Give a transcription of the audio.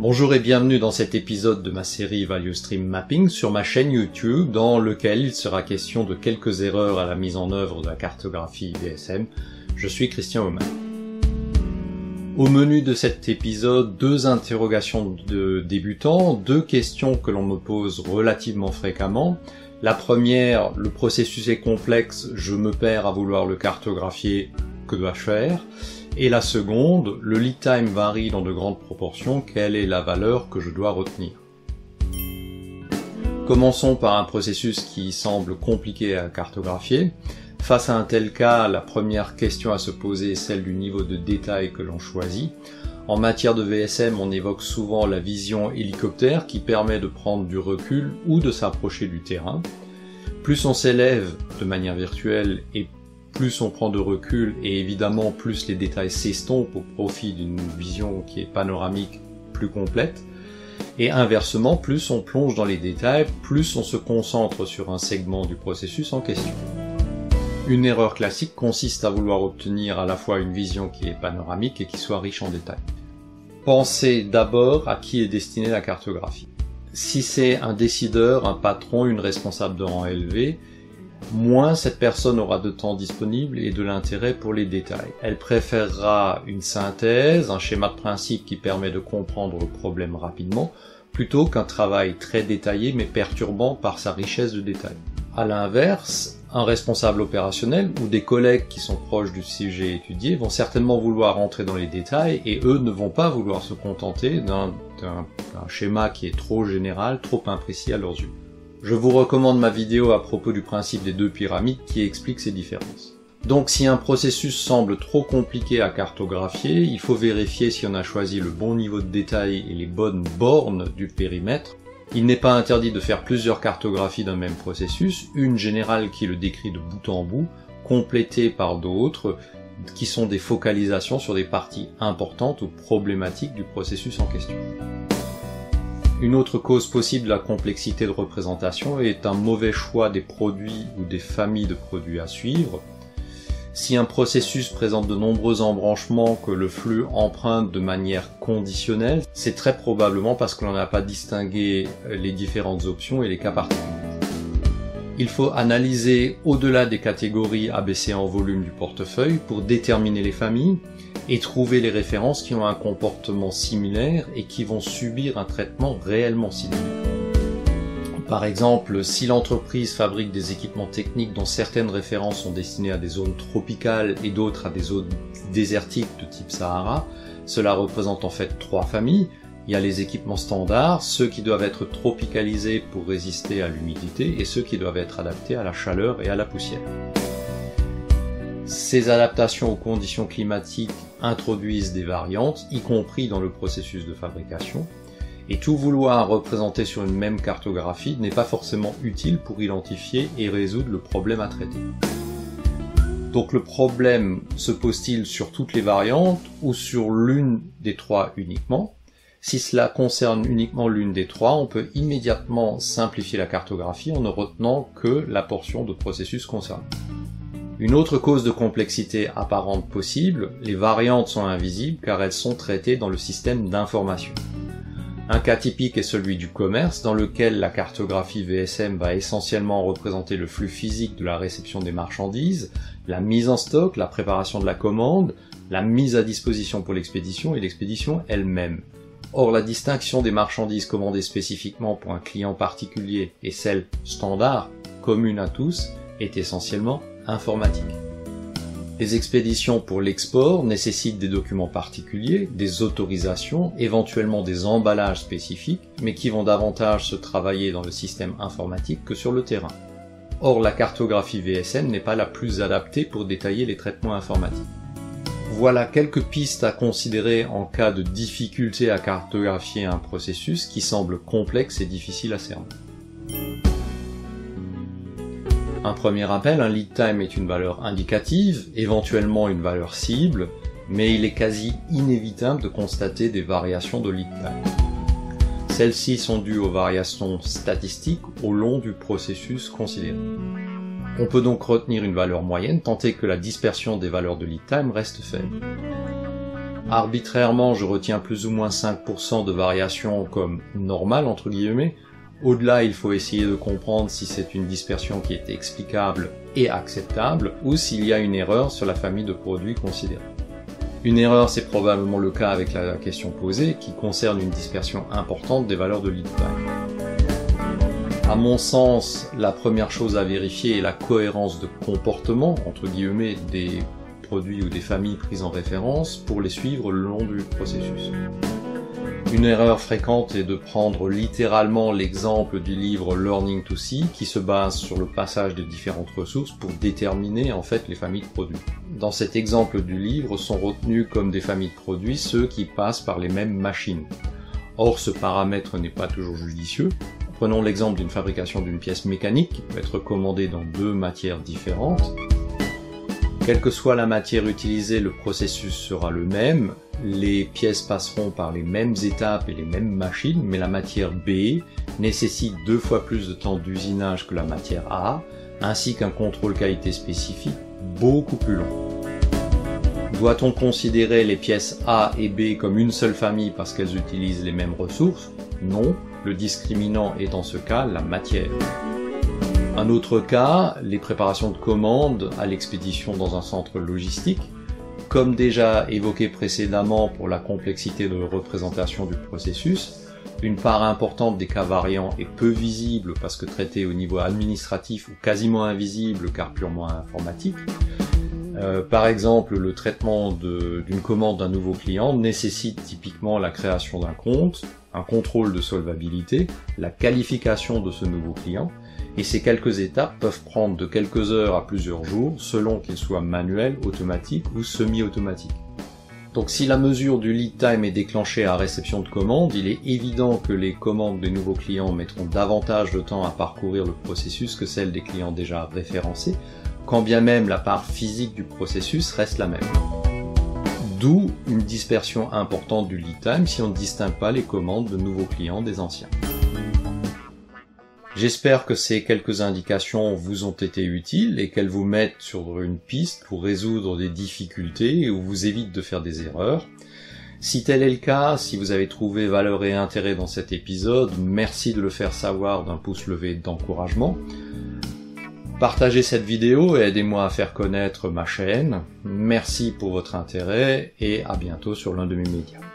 Bonjour et bienvenue dans cet épisode de ma série Value Stream Mapping sur ma chaîne YouTube dans lequel il sera question de quelques erreurs à la mise en œuvre de la cartographie VSM. Je suis Christian Oman. Au menu de cet épisode, deux interrogations de débutants, deux questions que l'on me pose relativement fréquemment. La première, le processus est complexe, je me perds à vouloir le cartographier, que dois-je faire? Et la seconde, le lead time varie dans de grandes proportions, quelle est la valeur que je dois retenir? Commençons par un processus qui semble compliqué à cartographier. Face à un tel cas, la première question à se poser est celle du niveau de détail que l'on choisit. En matière de VSM, on évoque souvent la vision hélicoptère qui permet de prendre du recul ou de s'approcher du terrain. Plus on s'élève de manière virtuelle et plus on prend de recul et évidemment plus les détails s'estompent au profit d'une vision qui est panoramique plus complète. Et inversement, plus on plonge dans les détails, plus on se concentre sur un segment du processus en question. Une erreur classique consiste à vouloir obtenir à la fois une vision qui est panoramique et qui soit riche en détails. Pensez d'abord à qui est destinée la cartographie. Si c'est un décideur, un patron, une responsable de rang élevé, moins cette personne aura de temps disponible et de l'intérêt pour les détails. Elle préférera une synthèse, un schéma de principe qui permet de comprendre le problème rapidement, plutôt qu'un travail très détaillé mais perturbant par sa richesse de détails. À l'inverse, un responsable opérationnel ou des collègues qui sont proches du sujet étudié vont certainement vouloir entrer dans les détails et eux ne vont pas vouloir se contenter d'un schéma qui est trop général, trop imprécis à leurs yeux. Je vous recommande ma vidéo à propos du principe des deux pyramides qui explique ces différences. Donc si un processus semble trop compliqué à cartographier, il faut vérifier si on a choisi le bon niveau de détail et les bonnes bornes du périmètre. Il n'est pas interdit de faire plusieurs cartographies d'un même processus, une générale qui le décrit de bout en bout, complétée par d'autres qui sont des focalisations sur des parties importantes ou problématiques du processus en question. Une autre cause possible de la complexité de représentation est un mauvais choix des produits ou des familles de produits à suivre. Si un processus présente de nombreux embranchements que le flux emprunte de manière conditionnelle, c'est très probablement parce que l'on n'a pas distingué les différentes options et les cas particuliers. Il faut analyser au-delà des catégories abaissées en volume du portefeuille pour déterminer les familles et trouver les références qui ont un comportement similaire et qui vont subir un traitement réellement similaire. Par exemple, si l'entreprise fabrique des équipements techniques dont certaines références sont destinées à des zones tropicales et d'autres à des zones désertiques de type Sahara, cela représente en fait trois familles. Il y a les équipements standards, ceux qui doivent être tropicalisés pour résister à l'humidité et ceux qui doivent être adaptés à la chaleur et à la poussière. Ces adaptations aux conditions climatiques introduisent des variantes, y compris dans le processus de fabrication, et tout vouloir représenter sur une même cartographie n'est pas forcément utile pour identifier et résoudre le problème à traiter. Donc le problème se pose-t-il sur toutes les variantes ou sur l'une des trois uniquement? Si cela concerne uniquement l'une des trois, on peut immédiatement simplifier la cartographie en ne retenant que la portion de processus concernée. Une autre cause de complexité apparente possible, les variantes sont invisibles car elles sont traitées dans le système d'information. Un cas typique est celui du commerce, dans lequel la cartographie VSM va essentiellement représenter le flux physique de la réception des marchandises, la mise en stock, la préparation de la commande, la mise à disposition pour l'expédition et l'expédition elle-même. Or, la distinction des marchandises commandées spécifiquement pour un client particulier et celles standard, communes à tous, est essentiellement informatique. Les expéditions pour l'export nécessitent des documents particuliers, des autorisations, éventuellement des emballages spécifiques, mais qui vont davantage se travailler dans le système informatique que sur le terrain. Or, la cartographie VSM n'est pas la plus adaptée pour détailler les traitements informatiques. Voilà quelques pistes à considérer en cas de difficulté à cartographier un processus qui semble complexe et difficile à cerner. Un premier rappel, un lead time est une valeur indicative, éventuellement une valeur cible, mais il est quasi inévitable de constater des variations de lead time. Celles-ci sont dues aux variations statistiques au long du processus considéré. On peut donc retenir une valeur moyenne tant que la dispersion des valeurs de lead time reste faible. Arbitrairement, je retiens plus ou moins 5% de variation comme normale, entre guillemets. Au-delà, il faut essayer de comprendre si c'est une dispersion qui est explicable et acceptable, ou s'il y a une erreur sur la famille de produits considérés. Une erreur, c'est probablement le cas avec la question posée, qui concerne une dispersion importante des valeurs de lead time. À mon sens, la première chose à vérifier est la cohérence de comportement, entre guillemets, des produits ou des familles prises en référence pour les suivre le long du processus. Une erreur fréquente est de prendre littéralement l'exemple du livre Learning to See qui se base sur le passage de différentes ressources pour déterminer en fait les familles de produits. Dans cet exemple du livre sont retenus comme des familles de produits ceux qui passent par les mêmes machines. Or ce paramètre n'est pas toujours judicieux. Prenons l'exemple d'une fabrication d'une pièce mécanique qui peut être commandée dans deux matières différentes. Quelle que soit la matière utilisée, le processus sera le même. Les pièces passeront par les mêmes étapes et les mêmes machines, mais la matière B nécessite deux fois plus de temps d'usinage que la matière A, ainsi qu'un contrôle qualité spécifique beaucoup plus long. Doit-on considérer les pièces A et B comme une seule famille parce qu'elles utilisent les mêmes ressources? Non, le discriminant est dans ce cas la matière. Un autre cas, les préparations de commandes à l'expédition dans un centre logistique. Comme déjà évoqué précédemment pour la complexité de représentation du processus, une part importante des cas variants est peu visible parce que traitée au niveau administratif ou quasiment invisible car purement informatique. Euh, par exemple, le traitement d'une commande d'un nouveau client nécessite typiquement la création d'un compte, un contrôle de solvabilité, la qualification de ce nouveau client, et ces quelques étapes peuvent prendre de quelques heures à plusieurs jours selon qu'ils soient manuels, automatiques ou semi-automatiques. Donc si la mesure du lead time est déclenchée à réception de commande, il est évident que les commandes des nouveaux clients mettront davantage de temps à parcourir le processus que celles des clients déjà référencés, quand bien même la part physique du processus reste la même. D'où une dispersion importante du lead time si on ne distingue pas les commandes de nouveaux clients des anciens. J'espère que ces quelques indications vous ont été utiles et qu'elles vous mettent sur une piste pour résoudre des difficultés ou vous évitent de faire des erreurs. Si tel est le cas, si vous avez trouvé valeur et intérêt dans cet épisode, merci de le faire savoir d'un pouce levé d'encouragement. Partagez cette vidéo et aidez-moi à faire connaître ma chaîne. Merci pour votre intérêt et à bientôt sur l'un de mes médias.